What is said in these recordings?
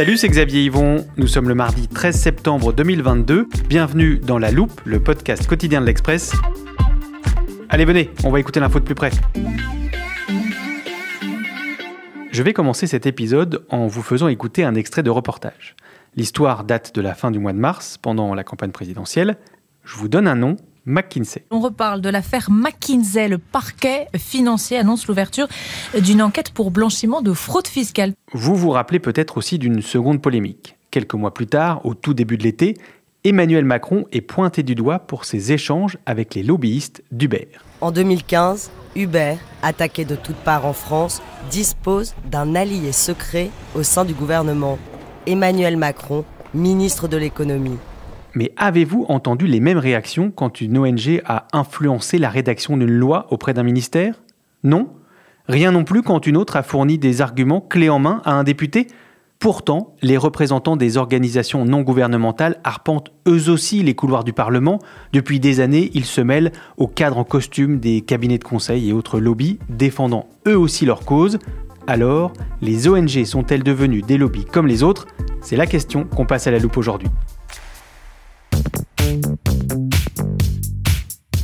Salut, c'est Xavier Yvon. Nous sommes le mardi 13 septembre 2022. Bienvenue dans La Loupe, le podcast quotidien de l'Express. Allez, venez, on va écouter l'info de plus près. Je vais commencer cet épisode en vous faisant écouter un extrait de reportage. L'histoire date de la fin du mois de mars, pendant la campagne présidentielle. Je vous donne un nom, McKinsey. On reparle de l'affaire McKinsey. Le parquet financier annonce l'ouverture d'une enquête pour blanchiment de fraude fiscale. Vous vous rappelez peut-être aussi d'une seconde polémique. Quelques mois plus tard, au tout début de l'été, Emmanuel Macron est pointé du doigt pour ses échanges avec les lobbyistes d'Uber. En 2015, Uber, attaqué de toutes parts en France, dispose d'un allié secret au sein du gouvernement, Emmanuel Macron, ministre de l'économie. Mais avez-vous entendu les mêmes réactions quand une ONG a influencé la rédaction d'une loi auprès d'un ministère? Non? Rien non plus quand une autre a fourni des arguments clés en main à un député? Pourtant, les représentants des organisations non gouvernementales arpentent eux aussi les couloirs du Parlement. Depuis des années, ils se mêlent aux cadres en costume des cabinets de conseil et autres lobbies, défendant eux aussi leur cause. Alors, les ONG sont-elles devenues des lobbies comme les autres? C'est la question qu'on passe à la loupe aujourd'hui.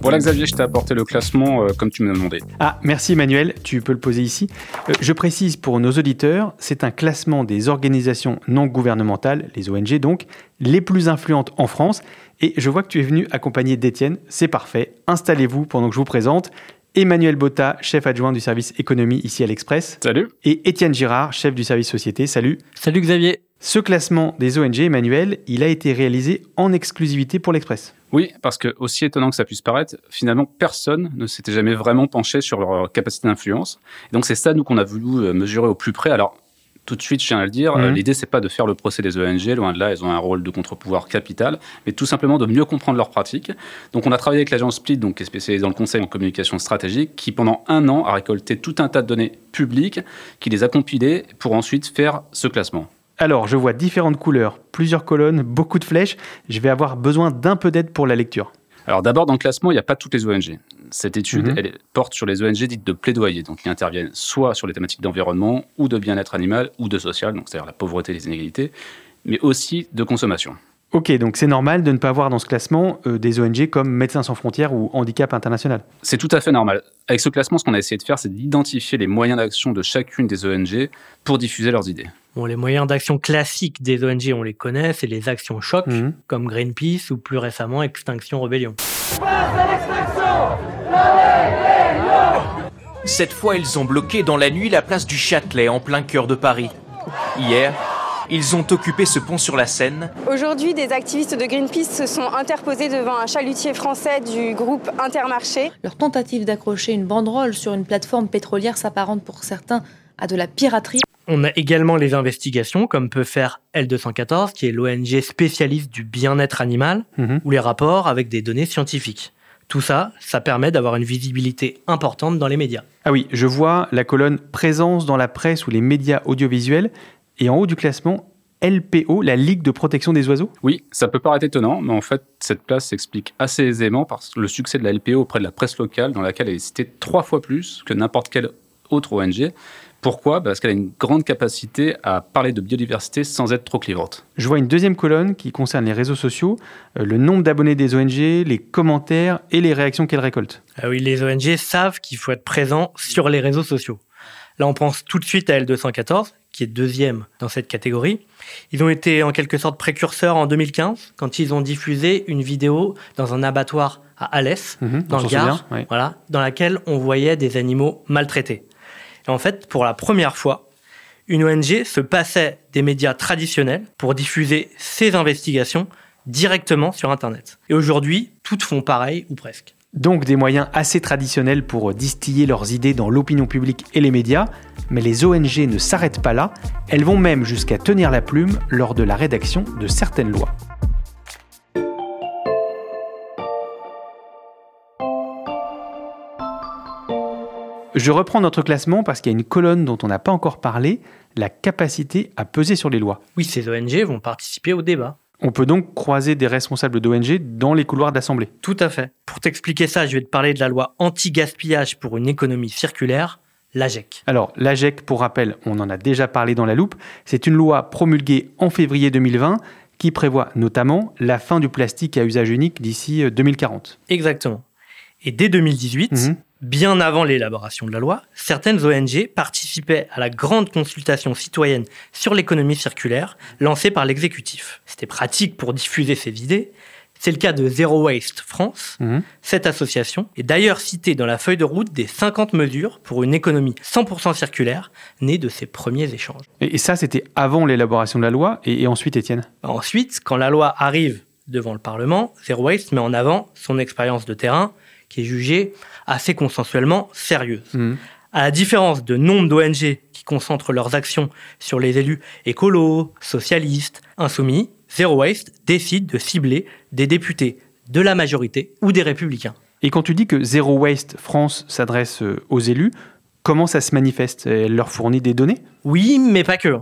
Voilà Xavier, je t'ai apporté le classement euh, comme tu me l'as demandé. Ah, merci Emmanuel, tu peux le poser ici. Euh, je précise pour nos auditeurs, c'est un classement des organisations non gouvernementales, les ONG donc, les plus influentes en France. Et je vois que tu es venu accompagné d'Étienne, c'est parfait. Installez-vous pendant que je vous présente. Emmanuel Botta, chef adjoint du service économie ici à l'Express. Salut. Et Étienne Girard, chef du service société. Salut. Salut Xavier. Ce classement des ONG, Emmanuel, il a été réalisé en exclusivité pour l'Express. Oui, parce que aussi étonnant que ça puisse paraître, finalement personne ne s'était jamais vraiment penché sur leur capacité d'influence. Et donc c'est ça nous qu'on a voulu euh, mesurer au plus près. Alors tout de suite, je tiens à le dire, Mhm. euh, l'idée c'est pas de faire le procès des ONG, loin de là, elles ont un rôle de contre-pouvoir capital, mais tout simplement de mieux comprendre leurs pratiques. Donc on a travaillé avec l'agence Split, donc qui est spécialisée dans le conseil en communication stratégique, qui pendant un an a récolté tout un tas de données publiques, qui les a compilées pour ensuite faire ce classement. Alors, je vois différentes couleurs, plusieurs colonnes, beaucoup de flèches. Je vais avoir besoin d'un peu d'aide pour la lecture. Alors d'abord, dans le classement, il n'y a pas toutes les ONG. Cette étude, Mhm. elle porte sur les ONG dites de plaidoyer, donc qui interviennent soit sur les thématiques d'environnement ou de bien-être animal ou de social, donc c'est-à-dire la pauvreté et les inégalités, mais aussi de consommation. Ok, donc c'est normal de ne pas voir dans ce classement euh, des ONG comme Médecins sans frontières ou Handicap International. C'est tout à fait normal. Avec ce classement, ce qu'on a essayé de faire, c'est d'identifier les moyens d'action de chacune des ONG pour diffuser leurs idées. Bon, les moyens d'action classiques des ONG, on les connaît, c'est les actions choc, Mhm. comme Greenpeace ou plus récemment Extinction Rebellion. Cette fois, ils ont bloqué dans la nuit la place du Châtelet, en plein cœur de Paris. Hier, ils ont occupé ce pont sur la Seine. Aujourd'hui, des activistes de Greenpeace se sont interposés devant un chalutier français du groupe Intermarché. Leur tentative d'accrocher une banderole sur une plateforme pétrolière s'apparente pour certains à de la piraterie. On a également les investigations, comme peut faire L214, qui est l'ONG spécialiste du bien-être animal, Mhm. ou les rapports avec des données scientifiques. Tout ça, ça permet d'avoir une visibilité importante dans les médias. Ah oui, je vois la colonne Présence dans la presse ou les médias audiovisuels. Et en haut du classement, LPO, la Ligue de protection des oiseaux. Oui, ça peut paraître étonnant, mais en fait, cette place s'explique assez aisément par le succès de la LPO auprès de la presse locale, dans laquelle elle est citée trois fois plus que n'importe quelle autre ONG, Pourquoi? Parce qu'elle a une grande capacité à parler de biodiversité sans être trop clivante. Je vois une deuxième colonne qui concerne les réseaux sociaux, euh, le nombre d'abonnés des ONG, les commentaires et les réactions qu'elles récoltent. Ah oui, les ONG savent qu'il faut être présent sur les réseaux sociaux. Là, on pense tout de suite à L214, qui est deuxième dans cette catégorie. Ils ont été en quelque sorte précurseurs en 2015, quand ils ont diffusé une vidéo dans un abattoir à Alès, Mhm, dans le Gard, souvient, ouais. voilà, dans laquelle on voyait des animaux maltraités. En fait, pour la première fois, une ONG se passait des médias traditionnels pour diffuser ses investigations directement sur Internet. Et aujourd'hui, toutes font pareil ou presque. Donc des moyens assez traditionnels pour distiller leurs idées dans l'opinion publique et les médias, mais les ONG ne s'arrêtent pas là, elles vont même jusqu'à tenir la plume lors de la rédaction de certaines lois. Je reprends notre classement parce qu'il y a une colonne dont on n'a pas encore parlé, la capacité à peser sur les lois. Oui, ces ONG vont participer au débat. On peut donc croiser des responsables d'ONG dans les couloirs de l'Assemblée. Tout à fait. Pour t'expliquer ça, je vais te parler de la loi anti-gaspillage pour une économie circulaire, l'AGEC. Alors, l'AGEC, pour rappel, on en a déjà parlé dans la loupe, c'est une loi promulguée en février 2020 qui prévoit notamment la fin du plastique à usage unique d'ici euh, 2040. Exactement. Et dès 2018, Mhm. Bien avant l'élaboration de la loi, certaines ONG participaient à la grande consultation citoyenne sur l'économie circulaire lancée par l'exécutif. C'était pratique pour diffuser ces idées. C'est le cas de Zero Waste France. Mhm. Cette association est d'ailleurs citée dans la feuille de route des 50 mesures pour une économie 100% circulaire née de ces premiers échanges. Et, et ça, c'était avant l'élaboration de la loi. Et, et ensuite, Étienne? Ensuite, quand la loi arrive devant le Parlement, Zero Waste met en avant son expérience de terrain qui est jugée assez consensuellement sérieuse. Mhm. À la différence de nombre d'ONG qui concentrent leurs actions sur les élus écolos, socialistes, insoumis, Zero Waste décide de cibler des députés de la majorité ou des républicains. Et quand tu dis que Zero Waste France s'adresse euh, aux élus, comment ça se manifeste? Elle leur fournit des données? Oui, mais pas que.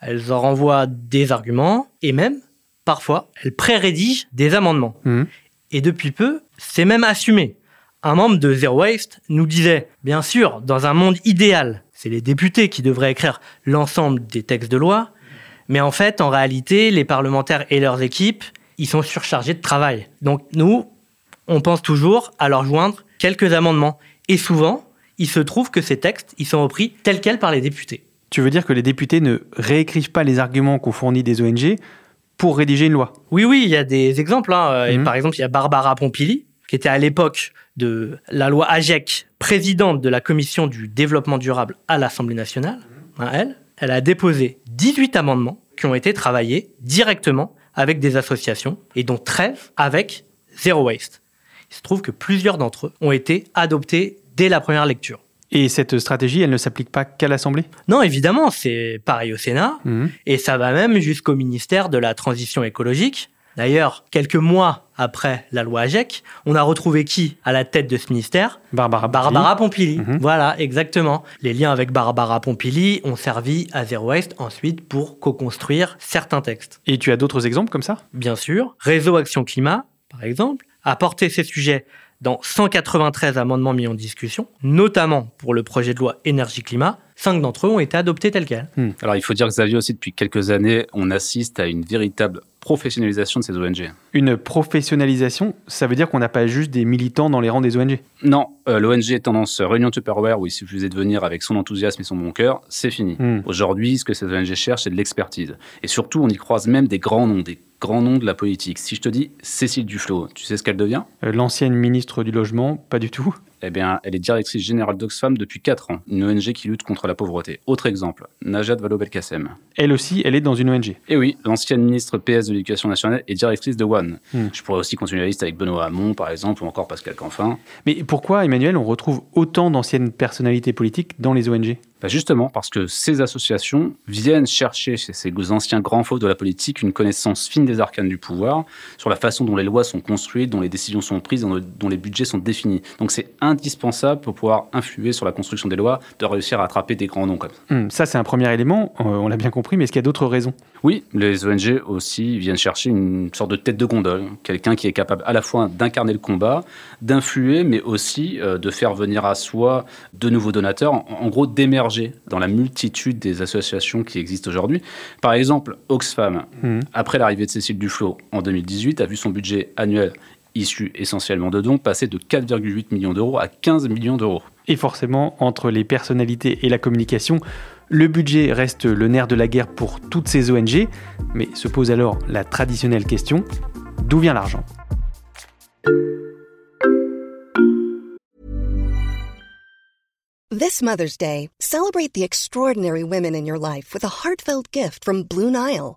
Elles en renvoient des arguments et même, parfois, elles pré-rédigent des amendements. Mhm. Et depuis peu, c'est même assumé. Un membre de Zero Waste nous disait, bien sûr, dans un monde idéal, c'est les députés qui devraient écrire l'ensemble des textes de loi, mais en fait, en réalité, les parlementaires et leurs équipes, ils sont surchargés de travail. Donc nous, on pense toujours à leur joindre quelques amendements. Et souvent, il se trouve que ces textes, ils sont repris tels quels par les députés. Tu veux dire que les députés ne réécrivent pas les arguments qu'ont fournis des ONG pour rédiger une loi Oui, oui, il y a des exemples. hein. Et Mhm. par exemple, il y a Barbara Pompili, qui était à l'époque de la loi AGEC, présidente de la commission du développement durable à l'Assemblée nationale. Hein, elle, elle a déposé 18 amendements qui ont été travaillés directement avec des associations et dont 13 avec Zero Waste. Il se trouve que plusieurs d'entre eux ont été adoptés dès la première lecture. Et cette stratégie, elle ne s'applique pas qu'à l'Assemblée? Non, évidemment, c'est pareil au Sénat. Mhm. Et ça va même jusqu'au ministère de la Transition écologique. D'ailleurs, quelques mois après la loi AGEC, on a retrouvé qui à la tête de ce ministère? Barbara Barbara Pompili. Mhm. Voilà, exactement. Les liens avec Barbara Pompili ont servi à Zero Waste ensuite pour co-construire certains textes. Et tu as d'autres exemples comme ça? Bien sûr, Réseau Action Climat, par exemple, a porté ces sujets dans 193 amendements mis en discussion, notamment pour le projet de loi énergie-climat. Cinq d'entre eux ont été adoptés tels quels. Alors il faut dire, Xavier, aussi depuis quelques années, on assiste à une véritable professionnalisation de ces ONG. Une professionnalisation, ça veut dire qu'on n'a pas juste des militants dans les rangs des ONG Non, euh, l'ONG tendance Réunion Tupperware, où il suffisait de venir avec son enthousiasme et son bon cœur, c'est fini. Hmm. Aujourd'hui, ce que ces ONG cherchent, c'est de l'expertise. Et surtout, on y croise même des grands noms, des grands noms de la politique. Si je te dis Cécile Duflot, tu sais ce qu'elle devient? Euh, L'ancienne ministre du Logement, pas du tout. Eh bien, elle est directrice générale d'Oxfam depuis 4 ans, une ONG qui lutte contre la pauvreté. Autre exemple, Najat Vallaud-Belkacem. Elle aussi, elle est dans une ONG. Et oui, l'ancienne ministre PS de l'Éducation nationale est directrice de One. Hmm. Je pourrais aussi continuer la liste avec Benoît Hamon, par exemple, ou encore Pascal Canfin. Mais pourquoi, Emmanuel, on retrouve autant d'anciennes personnalités politiques dans les ONG Bah justement, parce que ces associations viennent chercher chez ces anciens grands fauves de la politique une connaissance fine des arcanes du pouvoir, sur la façon dont les lois sont construites, dont les décisions sont prises, dont, dont les budgets sont définis. Donc c'est indispensable pour pouvoir influer sur la construction des lois, de réussir à attraper des grands noms comme ça. Ça, c'est un premier élément, euh, on l'a bien compris, mais est-ce qu'il y a d'autres raisons? Oui, les ONG aussi viennent chercher une sorte de tête de gondole, quelqu'un qui est capable à la fois d'incarner le combat, d'influer, mais aussi euh, de faire venir à soi de nouveaux donateurs, en, en gros d'émerger dans la multitude des associations qui existent aujourd'hui. Par exemple, Oxfam, Hum. après l'arrivée de Cécile Duflot en 2018, a vu son budget annuel issu essentiellement de dons passer de 4,8 millions d'euros à 15 millions d'euros. Et forcément, entre les personnalités et la communication, le budget reste le nerf de la guerre pour toutes ces ONG, mais se pose alors la traditionnelle question, d'où vient l'argent? This Mother's Day, celebrate the extraordinary women in your life with a heartfelt gift from Blue Nile.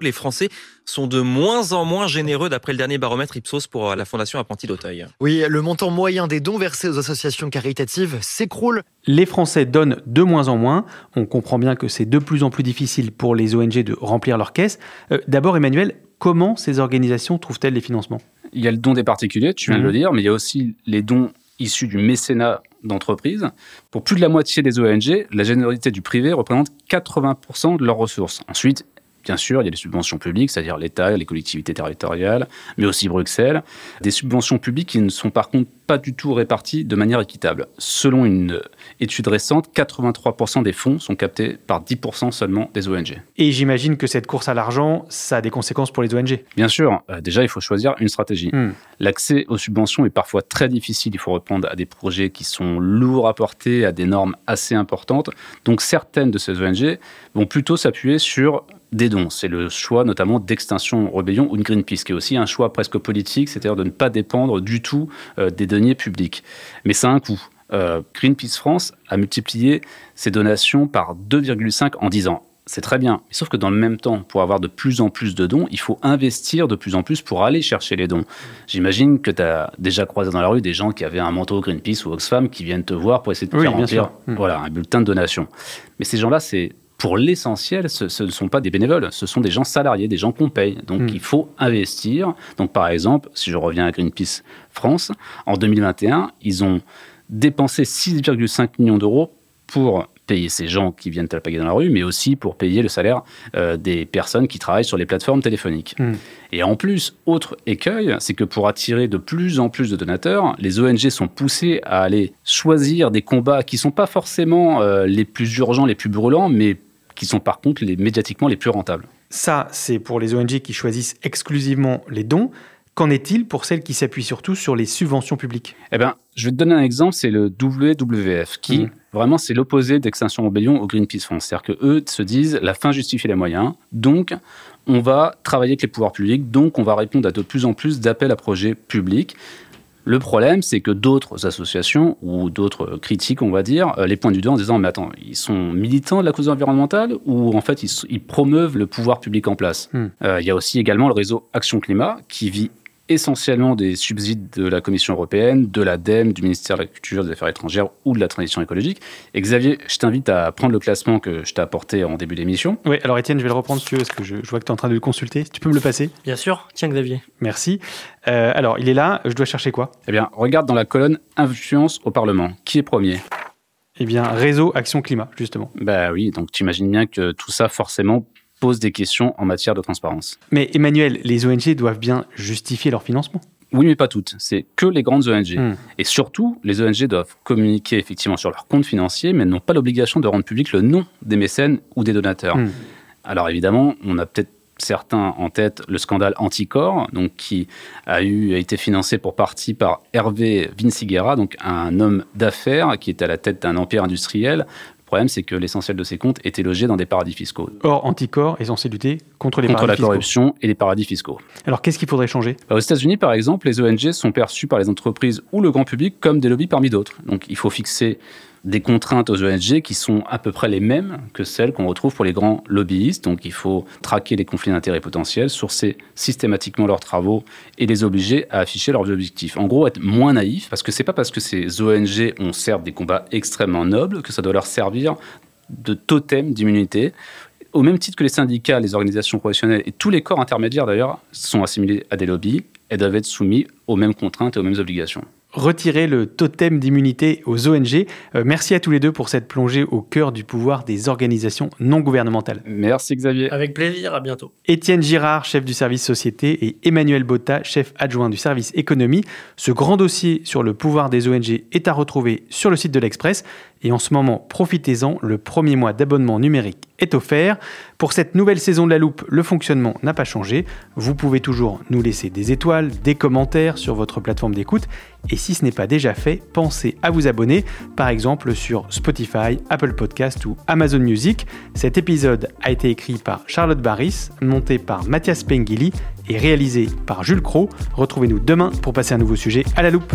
Les Français sont de moins en moins généreux d'après le dernier baromètre Ipsos pour euh, la Fondation Apprenti d'Auteuil. Oui, le montant moyen des dons versés aux associations caritatives s'écroule. Les Français donnent de moins en moins. On comprend bien que c'est de plus en plus difficile pour les ONG de remplir leurs caisses. Euh, D'abord, Emmanuel, comment ces organisations trouvent-elles les financements? Il y a le don des particuliers, tu viens de Mhm. le dire, mais il y a aussi les dons issus du mécénat d'entreprises. Pour plus de la moitié des ONG, la générosité du privé représente 80% de leurs ressources. Ensuite, bien sûr, il y a les subventions publiques, c'est-à-dire l'État, les collectivités territoriales, mais aussi Bruxelles. Des subventions publiques qui ne sont par contre pas du tout réparties de manière équitable. Selon une étude récente, 83% des fonds sont captés par 10% seulement des ONG. Et j'imagine que cette course à l'argent, ça a des conséquences pour les ONG. Bien sûr, euh, déjà, il faut choisir une stratégie. Hmm. L'accès aux subventions est parfois très difficile. Il faut répondre à des projets qui sont lourds à porter, à des normes assez importantes. Donc, certaines de ces ONG vont plutôt s'appuyer sur des dons. C'est le choix notamment d'Extinction Rebellion ou de Greenpeace, qui est aussi un choix presque politique, c'est-à-dire de ne pas dépendre du tout euh, des deniers publics. Mais ça a un coût. Euh, Greenpeace France a multiplié ses donations par 2,5 en 10 ans. C'est très bien. Sauf que dans le même temps, pour avoir de plus en plus de dons, il faut investir de plus en plus pour aller chercher les dons. J'imagine que tu as déjà croisé dans la rue des gens qui avaient un manteau Greenpeace ou Oxfam qui viennent te voir pour essayer de te Oui, faire bien remplir sûr. Mm. voilà, un bulletin de donation. Mais ces gens-là, c'est pour l'essentiel, ce, ce ne sont pas des bénévoles, ce sont des gens salariés, des gens qu'on paye. Donc Mm. il faut investir. Donc par exemple, si je reviens à Greenpeace France, en 2021, ils ont dépensé 6,5 millions d'euros pour payer ces gens qui viennent alpaguer dans la rue, mais aussi pour payer le salaire euh, des personnes qui travaillent sur les plateformes téléphoniques. Hmm. Et en plus, autre écueil, c'est que pour attirer de plus en plus de donateurs, les ONG sont poussées à aller choisir des combats qui ne sont pas forcément euh, les plus urgents, les plus brûlants, mais qui sont par contre les médiatiquement les plus rentables. Ça, c'est pour les ONG qui choisissent exclusivement les dons. Qu'en est-il pour celles qui s'appuient surtout sur les subventions publiques? Eh ben, je vais te donner un exemple, c'est le WWF, qui Mhm. vraiment c'est l'opposé d'Extinction Rebellion au Greenpeace France. C'est-à-dire que eux se disent la fin justifie les moyens, donc on va travailler avec les pouvoirs publics, donc on va répondre à de plus en plus d'appels à projets publics. Le problème, c'est que d'autres associations ou d'autres critiques, on va dire, euh, les pointent du doigt en disant Mais attends, ils sont militants de la cause environnementale ou en fait ils, promeuvent le pouvoir public en place? Hmm. Euh, Il y a aussi également le réseau Action Climat qui vit essentiellement des subsides de la Commission européenne, de l'ADEME, du ministère de la Culture, des Affaires étrangères ou de la transition écologique. Et Xavier, je t'invite à prendre le classement que je t'ai apporté en début d'émission. Oui, alors Étienne, je vais le reprendre si tu veux, parce que je, je vois que tu es en train de le consulter. Tu peux me le passer? Bien sûr. Tiens, Xavier. Merci. Euh, alors, il est là, je dois chercher quoi? Eh bien, regarde dans la colonne Influence au Parlement. Qui est premier? Eh bien, Réseau Action Climat, justement. Bah oui, donc tu imagines bien que tout ça, forcément, pose des questions en matière de transparence. Mais Emmanuel, les ONG doivent bien justifier leur financement? Oui, mais pas toutes. C'est que les grandes ONG. Hmm. Et surtout, les ONG doivent communiquer effectivement sur leurs comptes financiers, mais n'ont pas l'obligation de rendre public le nom des mécènes ou des donateurs. Hmm. Alors évidemment, on a peut-être certains en tête le scandale Anticor, donc qui a eu a été financé pour partie par Hervé Vinciguerra, donc un homme d'affaires qui est à la tête d'un empire industriel. Problème, c'est que l'essentiel de ces comptes était logé dans des paradis fiscaux. Or, Anticor est censé lutter contre les contre paradis la fiscaux. corruption et les paradis fiscaux. Alors, qu'est-ce qu'il faudrait changer? Bah, Aux États-Unis, par exemple, les ONG sont perçues par les entreprises ou le grand public comme des lobbies parmi d'autres. Donc, il faut fixer des contraintes aux ONG qui sont à peu près les mêmes que celles qu'on retrouve pour les grands lobbyistes. Donc, il faut traquer les conflits d'intérêts potentiels, sourcer systématiquement leurs travaux et les obliger à afficher leurs objectifs. En gros, être moins naïf, parce que c'est pas parce que ces ONG ont certes des combats extrêmement nobles que ça doit leur servir de totem d'immunité. Au même titre que les syndicats, les organisations professionnelles et tous les corps intermédiaires d'ailleurs sont assimilés à des lobbies et doivent être soumis aux mêmes contraintes et aux mêmes obligations. Retirer le totem d'immunité aux ONG. Euh, merci à tous les deux pour cette plongée au cœur du pouvoir des organisations non gouvernementales. Merci Xavier. Avec plaisir, à bientôt. Étienne Girard, chef du service société, et Emmanuel Botta, chef adjoint du service économie. Ce grand dossier sur le pouvoir des ONG est à retrouver sur le site de l'Express. Et en ce moment, profitez-en, le premier mois d'abonnement numérique est offert. Pour cette nouvelle saison de la loupe, le fonctionnement n'a pas changé. Vous pouvez toujours nous laisser des étoiles, des commentaires sur votre plateforme d'écoute. Et si ce n'est pas déjà fait, pensez à vous abonner, par exemple sur Spotify, Apple Podcast ou Amazon Music. Cet épisode a été écrit par Charlotte Barris, monté par Mathias Pengili et réalisé par Jules Cro. Retrouvez-nous demain pour passer un nouveau sujet à la loupe.